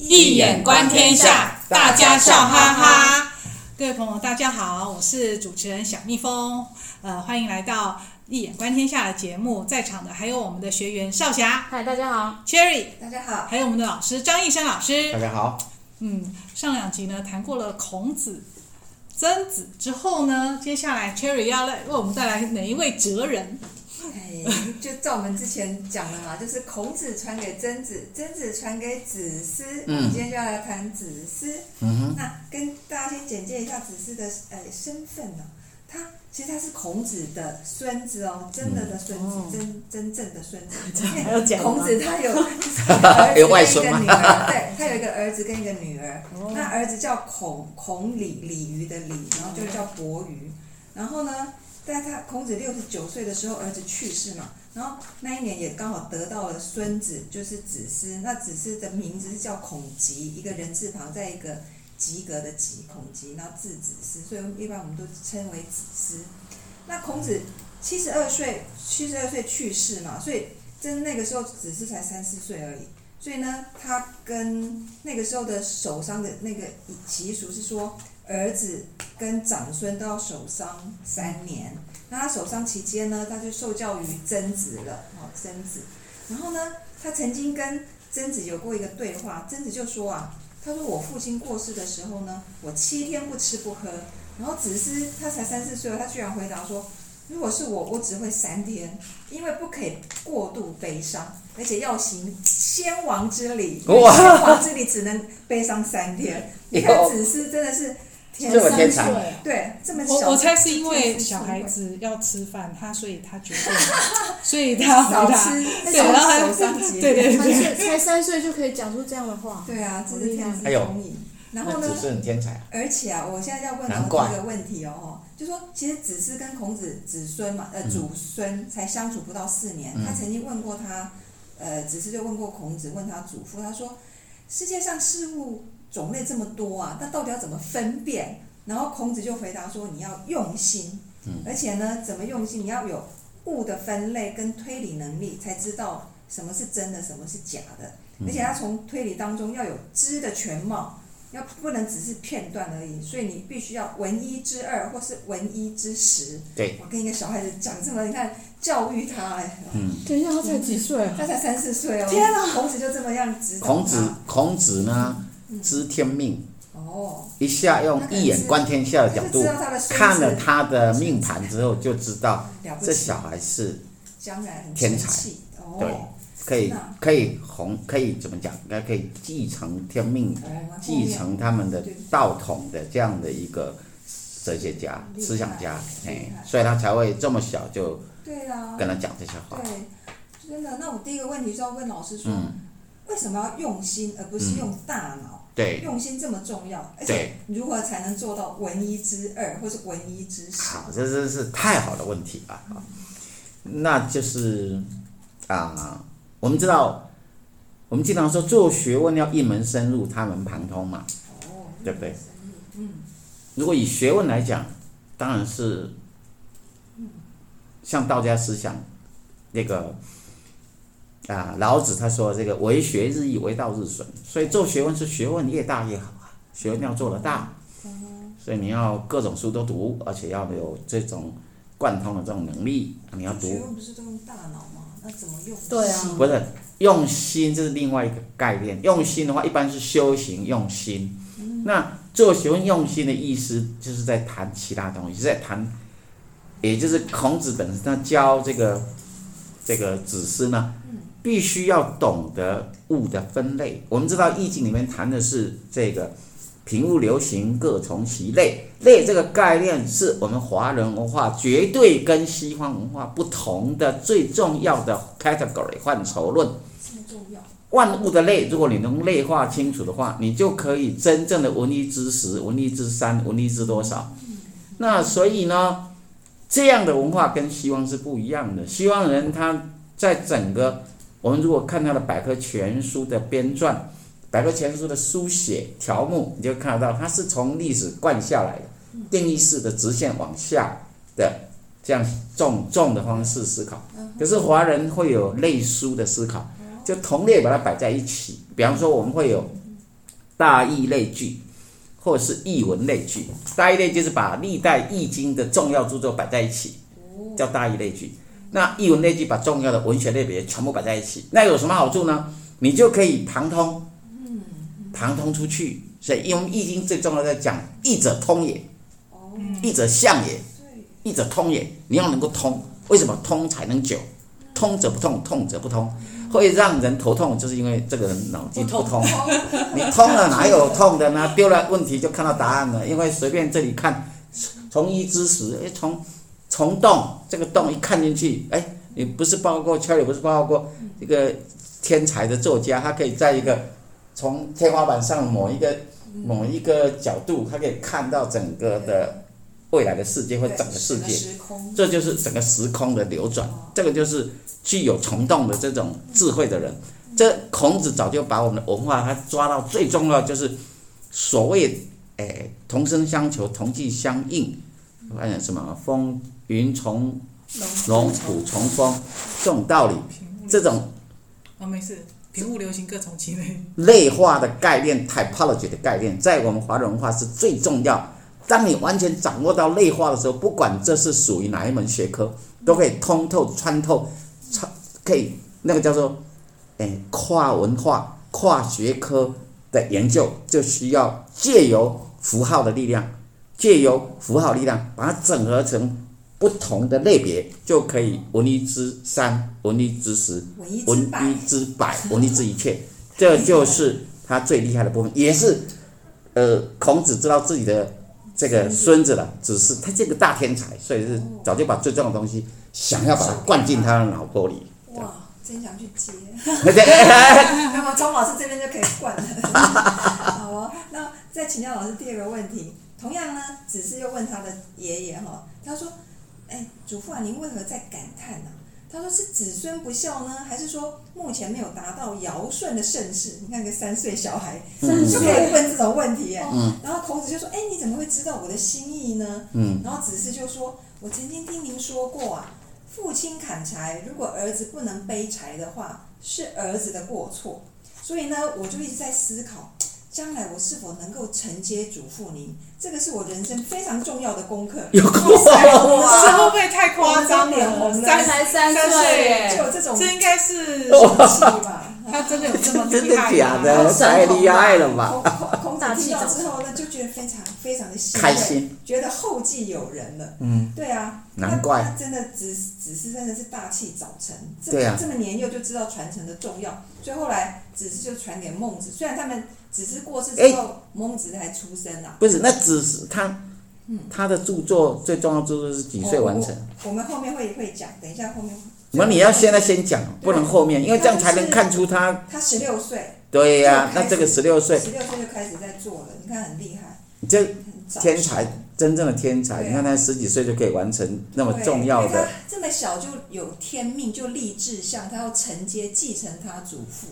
易眼观天下，大家笑哈哈。各位朋友，大家好，我是主持人小蜜蜂，呃，欢迎来到一眼观天下的节目。在场的还有我们的学员少霞，嗨，大家好；Cherry，大家好；还有我们的老师张义生老师，大家好。嗯，上两集呢谈过了孔子、曾子之后呢，接下来 Cherry 要来为我们带来哪一位哲人？哎，就照我们之前讲的嘛，就是孔子传给曾子，曾子传给子思。嗯，我们今天就要来谈子思。嗯哼，那跟大家先简介一下子思的呃身份呢。他其实他是孔子的孙子哦，真的的孙子，嗯、真真正的孙子。还有讲孔子他有儿子跟一个女儿，对，他有一个儿子跟一个女儿。哦、那儿子叫孔孔鲤，鲤鱼的鲤，然后就叫伯鱼。然后呢？在他孔子六十九岁的时候，儿子去世嘛，然后那一年也刚好得到了孙子，就是子思。那子思的名字是叫孔吉，一个人字旁，在一个及格的及，孔吉，然后字子思，所以一般我们都称为子思。那孔子七十二岁，七十二岁去世嘛，所以真那个时候子思才三四岁而已。所以呢，他跟那个时候的守丧的那个习俗是说。儿子跟长孙都要守丧三年，那他守丧期间呢，他就受教于曾子了，哦，曾子。然后呢，他曾经跟曾子有过一个对话，曾子就说啊，他说我父亲过世的时候呢，我七天不吃不喝。然后子思他才三四岁，他居然回答说，如果是我，我只会三天，因为不可以过度悲伤，而且要行先王之礼，先王之礼只能悲伤三天。你看子思真的是。这么天才，对，这么小。我我猜是因为小孩子要吃饭，他所以他决定，所以他少吃，对，然后还对 对对对，才三岁就可以讲出这样的话，对啊，这是天资聪颖。然后呢，很天才。而且啊，我现在要问老师一个问题哦，就说其实子思跟孔子子孙嘛，呃，祖孙才相处不到四年，他曾经问过他，呃，子思就问过孔子，问他祖父，他说世界上事物。种类这么多啊，那到底要怎么分辨？然后孔子就回答说：“你要用心，而且呢，怎么用心？你要有物的分类跟推理能力，才知道什么是真的，什么是假的。而且他从推理当中要有知的全貌，要不能只是片段而已。所以你必须要闻一知二，或是闻一知十。对，我跟一个小孩子讲这么，你看教育他哎。嗯，等一下，他才几岁？他才三四岁哦。天哪！孔子就这么样指导孔子，孔子呢？知天命，哦，一下用一眼观天下的角度看了他的命盘之后，就知道这小孩是天才，对，可以可以红，可以怎么讲？应该可以继承天命，继承他们的道统的这样的一个哲学家、思想家，哎，所以他才会这么小就跟他讲这些话。对，真的。那我第一个问题是要问老师说。为什么要用心，而不是用大脑？嗯、对，用心这么重要，而且如何才能做到文一之二，或是文一之十？好，这真是太好的问题了。啊、那就是啊、呃，我们知道，我们经常说做学问要一门深入，他门旁通嘛，哦，对不对？嗯，如果以学问来讲，当然是，像道家思想那个。啊，老子他说这个为学日益，为道日损，所以做学问是学问越大越好啊，学问要做得大，所以你要各种书都读，而且要有这种贯通的这种能力，你要读。学问不是都用大脑吗？那怎么用？对啊，不是用心，这是另外一个概念。用心的话，一般是修行用心。那做学问用心的意思，就是在谈其他东西，是在谈，也就是孔子本身他教这个这个子思呢。必须要懂得物的分类。我们知道《易经》里面谈的是这个“品物流行，各从其类”。类这个概念是我们华人文化绝对跟西方文化不同的最重要的 category 范畴论。万物的类，如果你能类化清楚的话，你就可以真正的文一知十，文一知三，文一知多少。那所以呢，这样的文化跟西方是不一样的。西方人他在整个我们如果看他的百科全书的编撰，百科全书的书写条目，你就看得到，它是从历史灌下来的，定义式的直线往下的这样纵纵的方式思考。可是华人会有类书的思考，就同类把它摆在一起。比方说，我们会有大义类聚，或者是译文类聚。大义类就是把历代易经的重要著作摆在一起，叫大义类聚。那译文类聚把重要的文学类别全部摆在一起，那有什么好处呢？你就可以旁通，旁通出去。所以，因为易经最重要在讲易者通也，易者象也，易者通也。你要能够通，为什么通才能久？通则不痛，痛则不通。会让人头痛，就是因为这个人脑筋不通。你通了哪有痛的呢？丢了问题就看到答案了。因为随便这里看，从一知十，哎，从从洞这个洞一看进去，哎，你不是报告过，圈里不是报告过一个天才的作家，他可以在一个从天花板上某一个某一个角度，他可以看到整个的未来的世界或整个世界，这就是整个时空的流转，这个就是。具有虫洞的这种智慧的人，这孔子早就把我们的文化，他抓到最重要就是所谓，哎，同声相求，同气相应，发现什么风云从龙，虎从风这种道理，这种啊没事，平物流行各从其类。类化的概念，typology 的概念，在我们华人文化是最重要。当你完全掌握到类化的时候，不管这是属于哪一门学科，都可以通透穿透。穿可以，那个叫做，哎，跨文化、跨学科的研究，就需要借由符号的力量，借由符号力量，把它整合成不同的类别，就可以文一知三，文一知十，文一知百，文一知一切。这就是他最厉害的部分，也是，呃，孔子知道自己的这个孙子了，只是他这个大天才，所以是早就把最重要的东西。想要把它灌进他的脑壳里。哇，真想去接。那么钟老师这边就可以灌了。好哦，那再请教老师第二个问题。同样呢，子嗣又问他的爷爷哈，他说：“哎，祖父啊，您为何在感叹呢？”他说：“是子孙不孝呢，还是说目前没有达到尧舜的盛世？你看个三岁小孩，嗯、就可以问这种问题耶。嗯、然后孔子就说：‘哎，你怎么会知道我的心意呢？’嗯、然后子嗣就说：‘我曾经听您说过啊。’父亲砍柴，如果儿子不能背柴的话，是儿子的过错。所以呢，我就一直在思考，将来我是否能够承接嘱咐您？这个是我人生非常重要的功课。有功哇，这会不会太夸张了？三才三岁，就有这种，这应该是吧？他真的有这么 厉害？真的假的？太厉害了吧！听到之后呢，就觉得非常非常的开心，觉得后继有人了。嗯，对啊，难怪他真的子子思真的是大器早成，对啊，这么年幼就知道传承的重要，所以后来只是就传给孟子。虽然他们只是过世之后，孟子才出生啊。不是，那只是他，他的著作最重要著作是几岁完成？我们后面会会讲，等一下后面。那你要现在先讲，不能后面，因为这样才能看出他。他十六岁。对呀，那这个十六岁。十六岁就开始在做了，你看很厉害。这天才，真正的天才，你看他十几岁就可以完成那么重要的。这么小就有天命，就立志向，他要承接继承他祖父。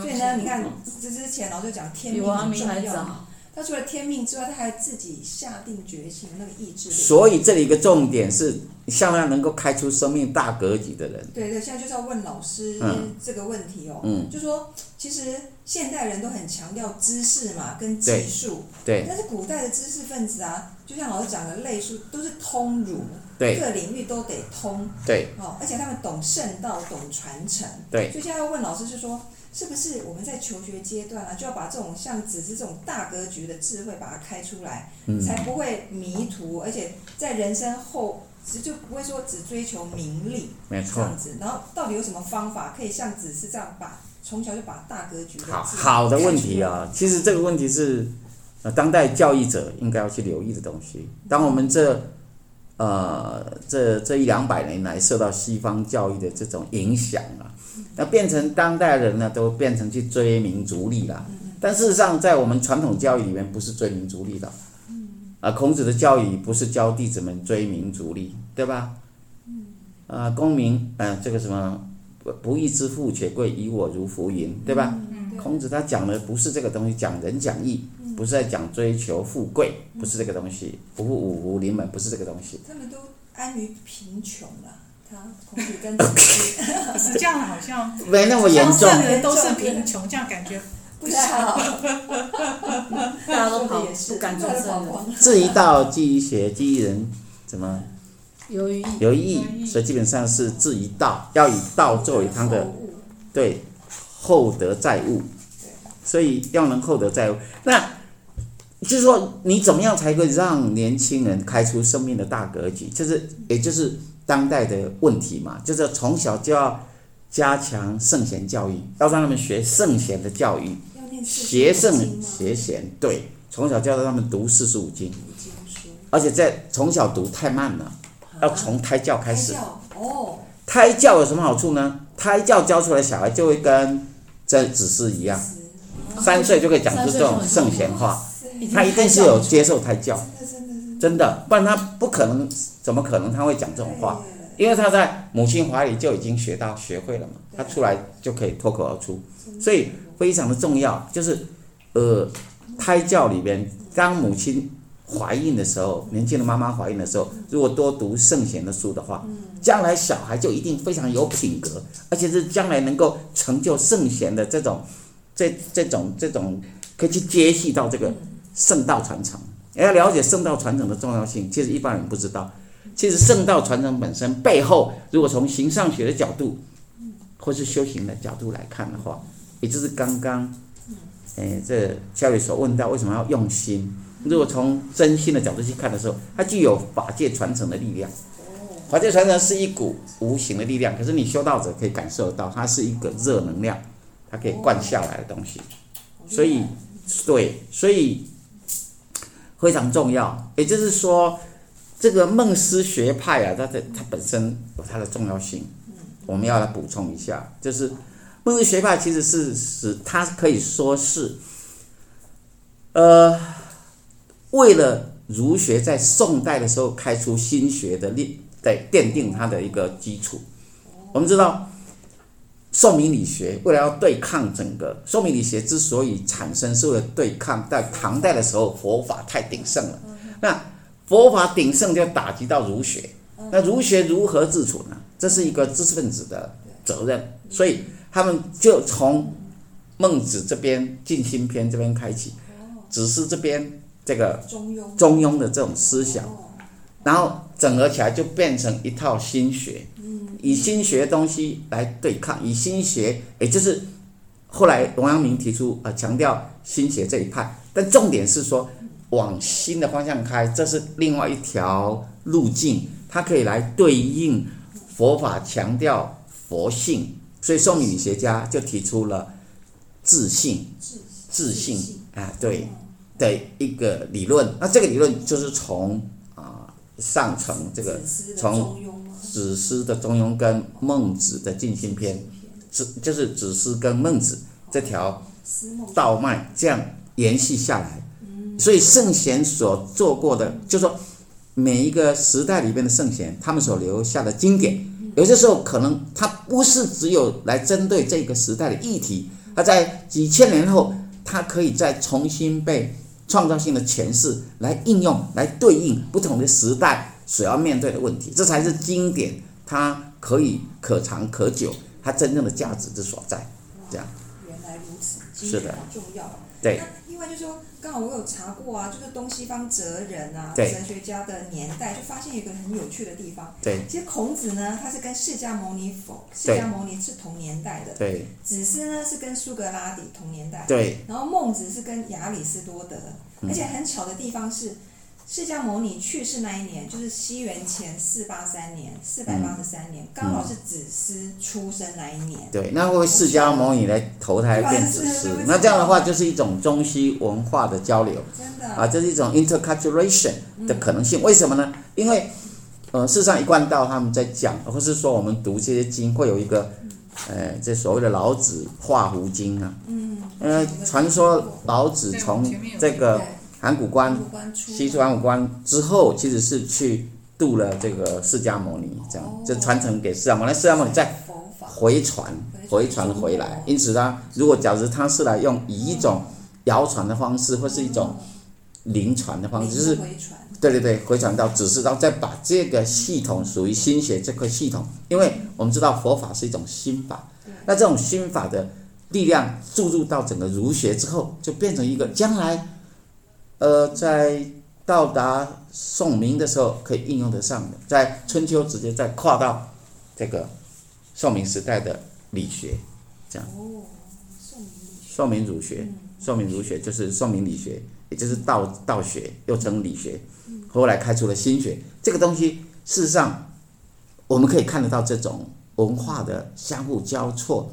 所以呢，你看这之前老师讲天命很重要。他除了天命之外，他还自己下定决心那个意志力。所以这里一个重点是，像他能够开出生命大格局的人。对对，现在就是要问老师这个问题哦。嗯。就说其实现代人都很强调知识嘛，跟技术。对。但是古代的知识分子啊，就像老师讲的，类书都是通儒，对，各领域都得通。对。哦，而且他们懂圣道，懂传承。对。所以现在要问老师是说。是不是我们在求学阶段啊，就要把这种像子思这种大格局的智慧把它开出来，嗯、才不会迷途，而且在人生后，其实就不会说只追求名利，没错。这样子，然后到底有什么方法可以像子是这样把从小就把大格局好好的问题啊？其实这个问题是呃当代教育者应该要去留意的东西。当我们这呃这这一两百年来受到西方教育的这种影响啊。那变成当代人呢，都变成去追名逐利了。但事实上，在我们传统教育里面，不是追名逐利的。啊，孔子的教育不是教弟子们追名逐利，对吧？啊，功名，嗯、啊，这个什么，不义之富且贵，以我如浮云，对吧？孔子他讲的不是这个东西，讲仁讲义，不是在讲追求富贵，不是这个东西，不五福临门，不是这个东西。他们都安于贫穷了。他孔子跟子 是这样好像没那么严重。圣人都是贫穷，这样感觉不太好，大家都跑不敢出声了。字一道，记忆学，记忆人怎么？有余有意有所以基本上是字一道，要以道作为他的对厚德载物，所以要能厚德载物。那就是说，你怎么样才会让年轻人开出生命的大格局？就是，也就是当代的问题嘛，就是从小就要加强圣贤教育，要让他们学圣贤的教育，学圣五经吗？学贤，对，从小教他们读四书五经，而且在从小读太慢了，要从胎教开始。胎教？哦，胎教有什么好处呢？胎教教出来小孩就会跟这子嗣一样，三岁就可以讲出这种圣贤话，他一定是有接受胎教，真的，不然他不可能，怎么可能他会讲这种话？因为他在母亲怀里就已经学到学会了嘛，他出来就可以脱口而出，所以非常的重要。就是呃，胎教里边，当母亲怀孕的时候，年轻的妈妈怀孕的时候，如果多读圣贤的书的话，将来小孩就一定非常有品格，而且是将来能够成就圣贤的这种这这种这种可以去接续到这个圣道传承。要了解圣道传承的重要性，其实一般人不知道。其实圣道传承本身背后，如果从形上学的角度，或是修行的角度来看的话，也就是刚刚，哎，这教育所问到为什么要用心？如果从真心的角度去看的时候，它具有法界传承的力量。法界传承是一股无形的力量，可是你修道者可以感受到，它是一个热能量，它可以灌下来的东西。所以，对，所以非常重要。也就是说。这个梦思学派啊，它的它本身有它的重要性，我们要来补充一下，就是梦思学派其实是是它可以说是，呃，为了儒学在宋代的时候开出新学的立，对，奠定它的一个基础。我们知道，宋明理学为了要对抗整个宋明理学之所以产生，是为了对抗在唐代的时候佛法太鼎盛了，那。佛法鼎盛就打击到儒学，那儒学如何自处呢？这是一个知识分子的责任，所以他们就从孟子这边《尽心篇》这边开启，只是这边这个中庸。中庸的这种思想，然后整合起来就变成一套心学，以心学的东西来对抗，以心学，也就是后来王阳明提出呃强调心学这一派，但重点是说。往心的方向开，这是另外一条路径，它可以来对应佛法强调佛性，所以宋明理学家就提出了自信，自信啊，对的一个理论。那这个理论就是从啊上层这个从子思的中庸跟孟子的尽心篇，子就是子思跟孟子这条道脉这样延续下来。所以圣贤所做过的，就是说每一个时代里边的圣贤，他们所留下的经典，有些时候可能它不是只有来针对这个时代的议题，它在几千年后，它可以再重新被创造性的诠释来应用，来对应不同的时代所要面对的问题，这才是经典，它可以可长可久，它真正的价值之所在。这样。原来如此，是的，重要。对。另外就是说，刚好我有查过啊，就是东西方哲人啊，对哲学家的年代，就发现一个很有趣的地方。对。其实孔子呢，他是跟释迦牟尼佛，释迦牟尼是同年代的。对。子思呢是跟苏格拉底同年代。对。然后孟子是跟亚里士多德，而且很巧的地方是。释迦牟尼去世那一年，就是西元前四八三年，四百八十三年，刚、嗯、好是子思出生那一年。对，那会释迦牟尼来投胎变子思，那这样的话就是一种中西文化的交流。真的啊，这、就是一种 interculturation 的可能性。嗯、为什么呢？因为呃，事实上一贯道他们在讲，或是说我们读这些经，会有一个呃，这所谓的老子画胡经啊。嗯。呃，传说老子从这个。函谷关，西出函谷关之后，其实是去度了这个释迦牟尼，这样就传承给释迦牟尼，释迦牟尼再回传，回传。回来。因此呢如果假如他是来用以一种谣传的方式，或是一种灵传的方式，就是对对对，回传到只是到再把这个系统属于心学这块系统，因为我们知道佛法是一种心法，那这种心法的力量注入到整个儒学之后，就变成一个将来，呃，在到达宋明的时候可以应用得上的，在春秋直接再跨到这个宋明时代的理学，这样。哦，宋明理学。宋明儒学，宋明儒学就是宋明理学，也就是道道学，又称理学。后来开出了心学，这个东西事实上我们可以看得到这种文化的相互交错，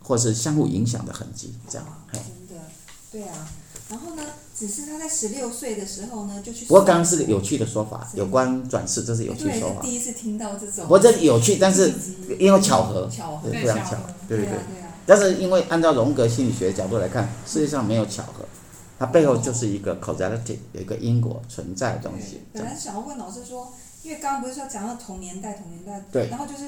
或是相互影响的痕迹，这样。真的，对啊。然后呢，只是他在十六岁的时候呢，就去。不过刚刚是个有趣的说法，有关转世，这是有趣的说法。第一次听到这种。不过这有趣，但是因为巧合，巧合，非常巧，对对对。但是因为按照荣格心理学的角度来看，世界上没有巧合，它背后就是一个 causality，有一个因果存在的东西。本来想要问老师说，因为刚刚不是说讲到同年代，同年代，对，然后就是。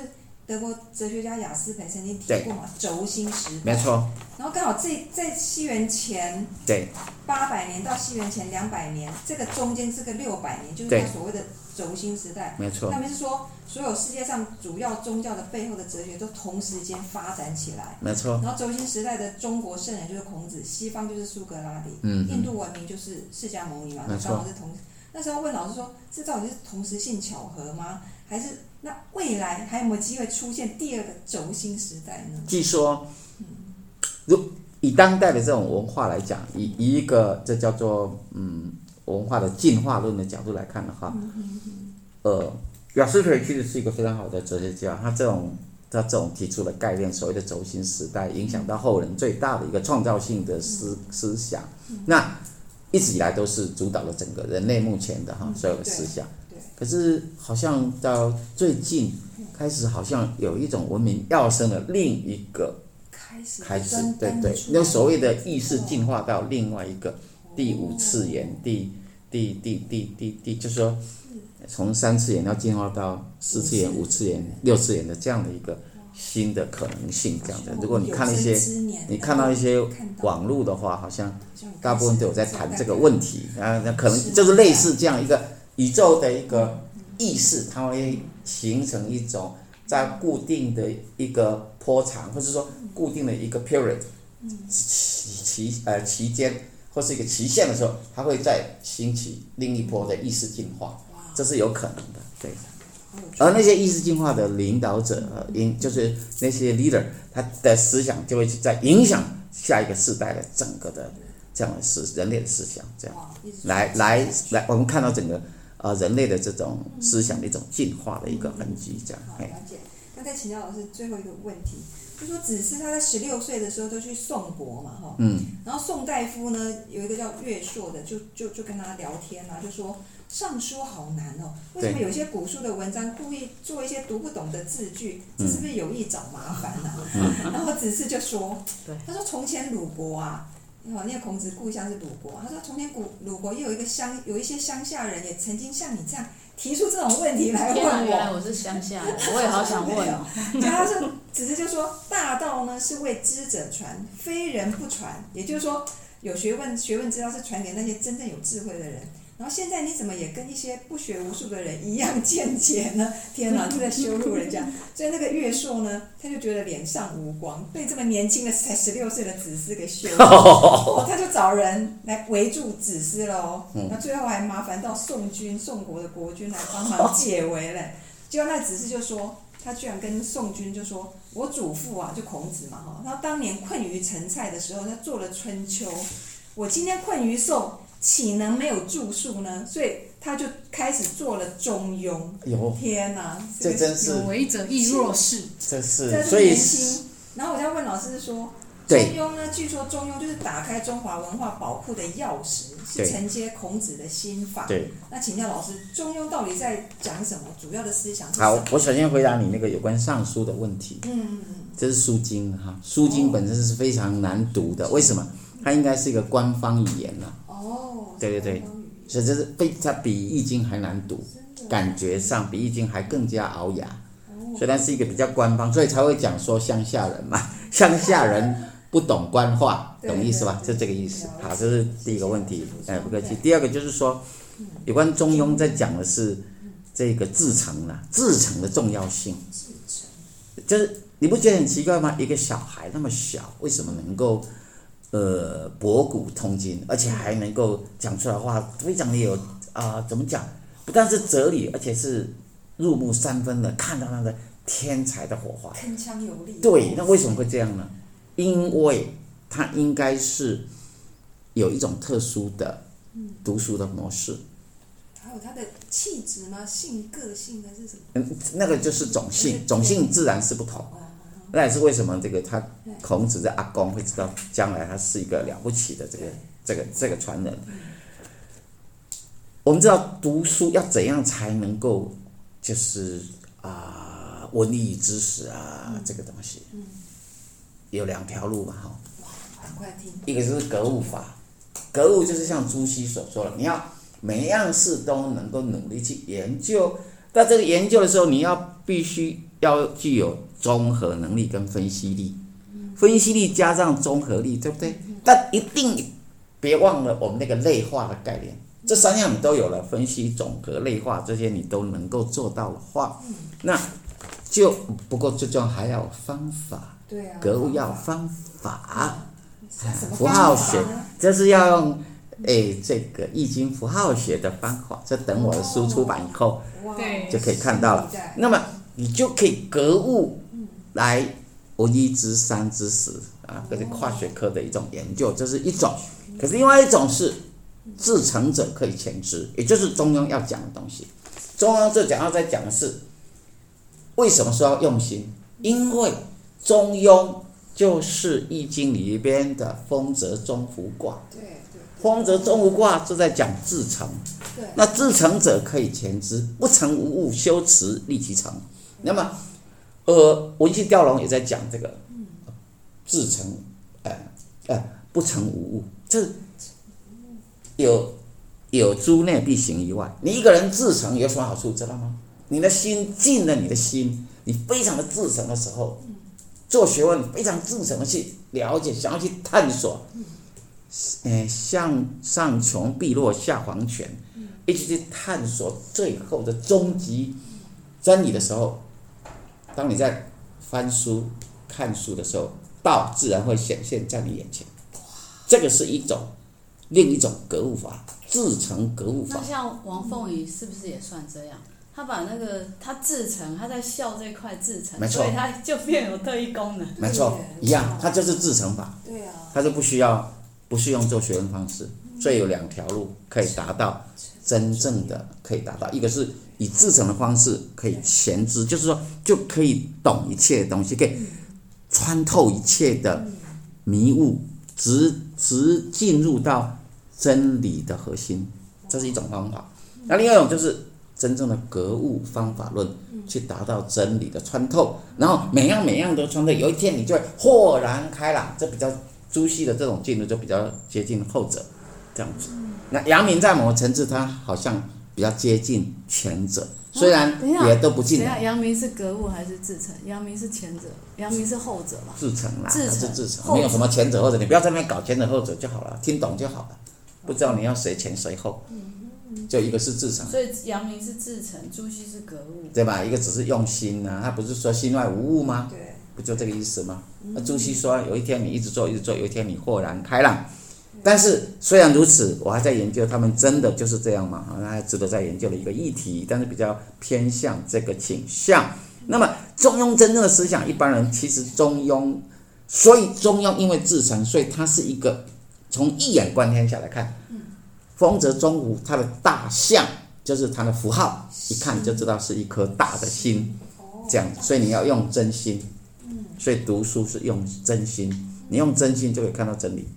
德国哲学家雅斯培曾经提过嘛，轴心时代，没错。然后刚好这在西元前对八百年到西元前两百年，这个中间这个六百年，就是他所谓的轴心时代。没错。他们是说，所有世界上主要宗教的背后的哲学都同时间发展起来。没错。然后轴心时代的中国圣人就是孔子，西方就是苏格拉底，嗯，印度文明就是释迦牟尼嘛，那刚好是同。那时候问老师说，这到底是同时性巧合吗？还是？那未来还有没有机会出现第二个轴心时代呢？据说，如以当代的这种文化来讲，以以一个这叫做嗯文化的进化论的角度来看的话，呃，亚斯培其实是一个非常好的哲学家，他这种他这种提出的概念，所谓的轴心时代，影响到后人最大的一个创造性的思思想，那一直以来都是主导了整个人类目前的哈所有的思想。可是好像到最近开始，好像有一种文明要生了另一个开始，开始对对，那所谓的意识进化到另外一个第五次元，第第第第第第，就是说从三次元要进化到四次元、五次元、六次元的这样的一个新的可能性，这样的。如果你看一些，你看到一些网络的话，好像大部分都有在谈这个问题啊，那可能就是类似这样一个。宇宙的一个意识，它会形成一种在固定的一个波长，或者说固定的一个 period，期期呃期间或是一个期限的时候，它会再兴起另一波的意识进化，这是有可能的，对。而那些意识进化的领导者，因就是那些 leader，他的思想就会在影响下一个世代的整个的这样的思人类的思想，这样来来来，我们看到整个。啊，人类的这种思想的一种进化的一个痕迹，这样。好，了解。那再请教老师最后一个问题，就说子嗣他在十六岁的时候就去宋国嘛，哈。嗯。然后宋大夫呢，有一个叫岳硕的，就就就跟他聊天啊，就说尚书好难哦，为什么有些古书的文章故意做一些读不懂的字句？这是不是有意找麻烦呢？嗯。然后子嗣就说，对，他说从前鲁国啊。哦，那个孔子故乡是鲁国。他说，从前古鲁国也有一个乡，有一些乡下人也曾经像你这样提出这种问题来问我。原来我是乡下人，我也好想问哦。然后他说，只是就说，大道呢是为知者传，非人不传。也就是说，有学问、学问之道是传给那些真正有智慧的人。然后现在你怎么也跟一些不学无术的人一样见解呢？天哪，就在羞辱人家。所以那个乐硕呢，他就觉得脸上无光，被这么年轻的才十六岁的子思给羞辱，哦，他就找人来围住子思了哦。那最后还麻烦到宋军、宋国的国君来帮忙解围嘞。结果那子思就说，他居然跟宋军就说：“我祖父啊，就孔子嘛哈，他当年困于陈蔡的时候，他做了春秋。我今天困于宋。”岂能没有住宿呢？所以他就开始做了中庸。有天哪，这真是有为者亦若是。这是这是年轻。然后我就要问老师说，中庸呢？据说中庸就是打开中华文化宝库的钥匙，是承接孔子的心法。对。那请教老师，中庸到底在讲什么？主要的思想是什么？好，我首先回答你那个有关《尚书》的问题。嗯嗯嗯。这是书经哈，书经本身是非常难读的，为什么？它应该是一个官方语言呢？对对对，所以这是比它比《易经》还难读，感觉上比《易经》还更加熬牙。虽然是一个比较官方，所以才会讲说乡下人嘛，乡下人不懂官话，懂意思吧？就这个意思。好，这是第一个问题，哎，不客气。第二个就是说，有关中庸在讲的是这个自成了，自成的重要性。就是你不觉得很奇怪吗？一个小孩那么小，为什么能够呃博古通今，而且还能够讲出来话，非常的有啊、呃？怎么讲？不但是哲理，而且是入木三分的，看到那个天才的火花，铿锵有力。对，那为什么会这样呢？因为他应该是有一种特殊的读书的模式。还有他的气质吗？性个性还是什么？嗯，那个就是种性，种性自然是不同。那也是为什么这个他孔子的阿公会知道将来他是一个了不起的这个这个这个传人。我们知道读书要怎样才能够就是啊、呃、文艺知识啊这个东西，有两条路嘛哈。一个就是格物法，格物就是像朱熹所说的，你要每一样事都能够努力去研究，在这个研究的时候，你要必须要具有。综合能力跟分析力，分析力加上综合力，对不对？但一定别忘了我们那个类化的概念，这三样你都有了，分析、总和、类化这些你都能够做到的话，那就不过最重要还要方法，对啊，格物要方法，符号学就是要用诶这个易经符号学的方法，这等我的书出版以后，对，就可以看到了。那么你就可以格物。来，文一知三知十啊，这是跨学科的一种研究，这是一种。可是另外一种是，至诚者可以前知，也就是中庸要讲的东西。中庸这讲要在讲的是，为什么说要用心？因为中庸就是易经里边的风泽中孚卦。对对。丰泽中孚卦就在讲至诚。对。那至诚者可以前知，不诚无物，修辞立其诚。那么。呃，文心雕龙也在讲这个，至诚，呃，呃，不诚无物，这有有诸内必形于外。你一个人至诚有什么好处，知道吗？你的心静了，你的心，你非常的至诚的时候，做学问非常至诚的去了解，想要去探索，呃，向上穷碧落下黄泉，一直去探索最后的终极真理的时候。当你在翻书、看书的时候，道自然会显现在你眼前。这个是一种另一种格物法，自成格物法。那像王凤仪是不是也算这样？他把那个他自成，他在笑这块自成，没错，所以他就变有特异功能。没错，一样，他就是自成法。对啊，他就不需要，不是用做学问方式，所以有两条路可以达到真正的，可以达到，一个是。以自成的方式可以前知，就是说就可以懂一切的东西，可以穿透一切的迷雾，直直进入到真理的核心，这是一种方法。那另外一种就是真正的格物方法论，去达到真理的穿透，然后每样每样都穿透，有一天你就会豁然开朗。这比较朱熹的这种进入就比较接近后者，这样子。那阳明在某个层次，他好像。比较接近前者，虽然也都不近。等下，阳明是格物还是至诚？阳明是前者，阳明是后者吧？至诚啦，至诚是至诚，没有什么前者后者，你不要在那边搞前者后者就好了，听懂就好了。不知道你要谁前谁后，就一个是至诚。所以阳明是至诚，朱熹是格物，对吧？一个只是用心呐、啊，他不是说心外无物吗？对，不就这个意思吗？那朱熹说，有一天你一直做，一直做，有一天你豁然开朗。但是虽然如此，我还在研究他们真的就是这样吗？啊，那还值得再研究的一个议题，但是比较偏向这个倾向。那么中庸真正的思想，一般人其实中庸，所以中庸因为至诚，所以它是一个从一眼观天下来看，丰泽中孚它的大象就是它的符号，一看就知道是一颗大的心，这样。所以你要用真心，所以读书是用真心，你用真心就可以看到真理。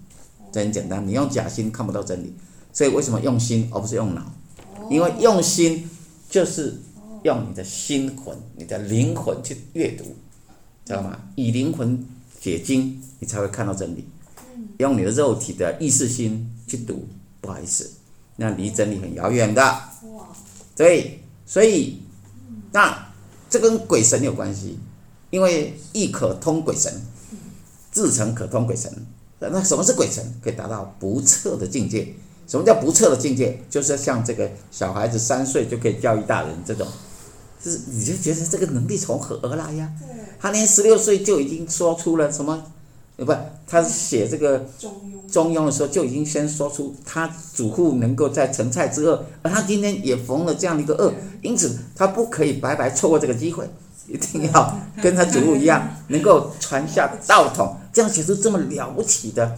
这很简单，你用假心看不到真理，所以为什么用心而不是用脑？因为用心就是用你的心魂、你的灵魂去阅读，知道吗？以灵魂解经，你才会看到真理。用你的肉体的意识心去读，不好意思，那离真理很遥远的。对，所以那这跟鬼神有关系，因为易可通鬼神，至诚可通鬼神。那什么是鬼神？可以达到不测的境界。什么叫不测的境界？就是像这个小孩子三岁就可以教育大人这种，就是你就觉得这个能力从何而来呀？对，他连十六岁就已经说出了什么？呃，不，他写这个中庸，中庸的时候就已经先说出他祖父能够在成菜之恶，而他今天也逢了这样的一个恶，因此他不可以白白错过这个机会，一定要跟他祖父一样，能够传下道统，这样写出这么了不起的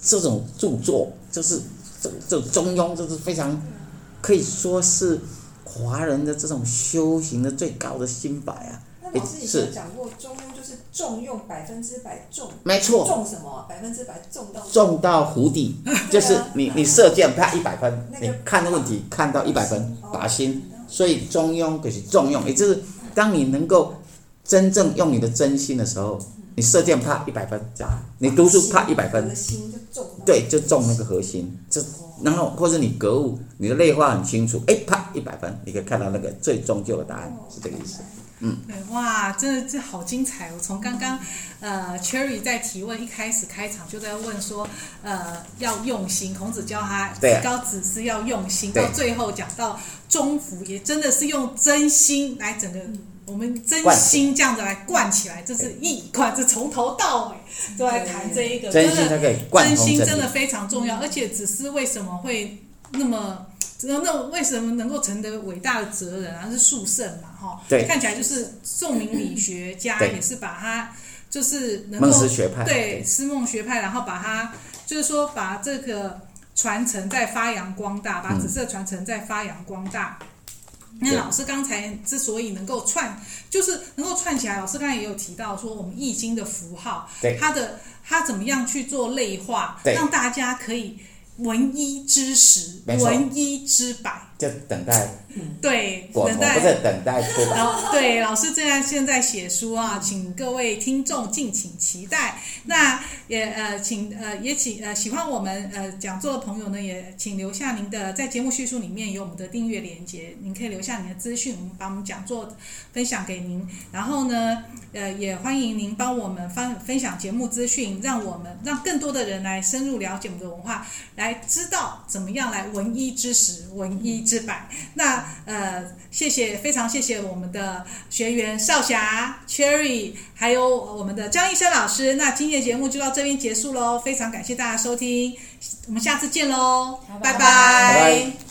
这种著作，就是这这中庸，这是非常可以说是华人的这种修行的最高的心法啊。那老师以前讲过，中庸就是重用百分之百重，没错，重什么？百分之百重到重到湖底，就是你你射箭啪一百分，你看的问题看到一百分，靶心。所以中庸就是重用，也就是当你能够真正用你的真心的时候，你射箭啪一百分，这样，你读书啪一百分，对，就中那个核心，就然后或者你格物，你的内化很清楚，哎，啪一百分，你可以看到那个最终究的答案，是这个意思。嗯，对，哇，真的这好精彩哦！从刚刚，呃，Cherry 在提问一开始开场就在问说，呃，要用心，孔子教他提高子思要用心，到最后讲到中服，也真的是用真心来整个我们真心这样子来灌起来，这是一贯，这从头到尾都在谈这一个，真的真心真的非常重要，而且子思为什么会那么？那那为什么能够成得伟大的哲人啊？是述圣嘛，哈，看起来就是宋明理学家，也是把他就是能够学派对思梦学派，然后把他就是说把这个传承再发扬光大，把紫色传承再发扬光大。嗯、那老师刚才之所以能够串，就是能够串起来，老师刚才也有提到说，我们易经的符号，对。它的它怎么样去做类化，让大家可以。闻一知十，闻一知百，就等待。对，等待不是等待出版。对，老师正在现在写书啊，请各位听众敬请期待。那也呃，请呃也请呃喜欢我们呃讲座的朋友呢，也请留下您的在节目叙述里面有我们的订阅链接，您可以留下您的资讯，我们把我们讲座分享给您。然后呢，呃也欢迎您帮我们分分享节目资讯，让我们让更多的人来深入了解我们的文化，来知道怎么样来闻一知十，闻一知百。那呃，谢谢，非常谢谢我们的学员少霞、Cherry，还有我们的张医生老师。那今天的节目就到这边结束喽，非常感谢大家收听，我们下次见喽，拜拜。拜拜。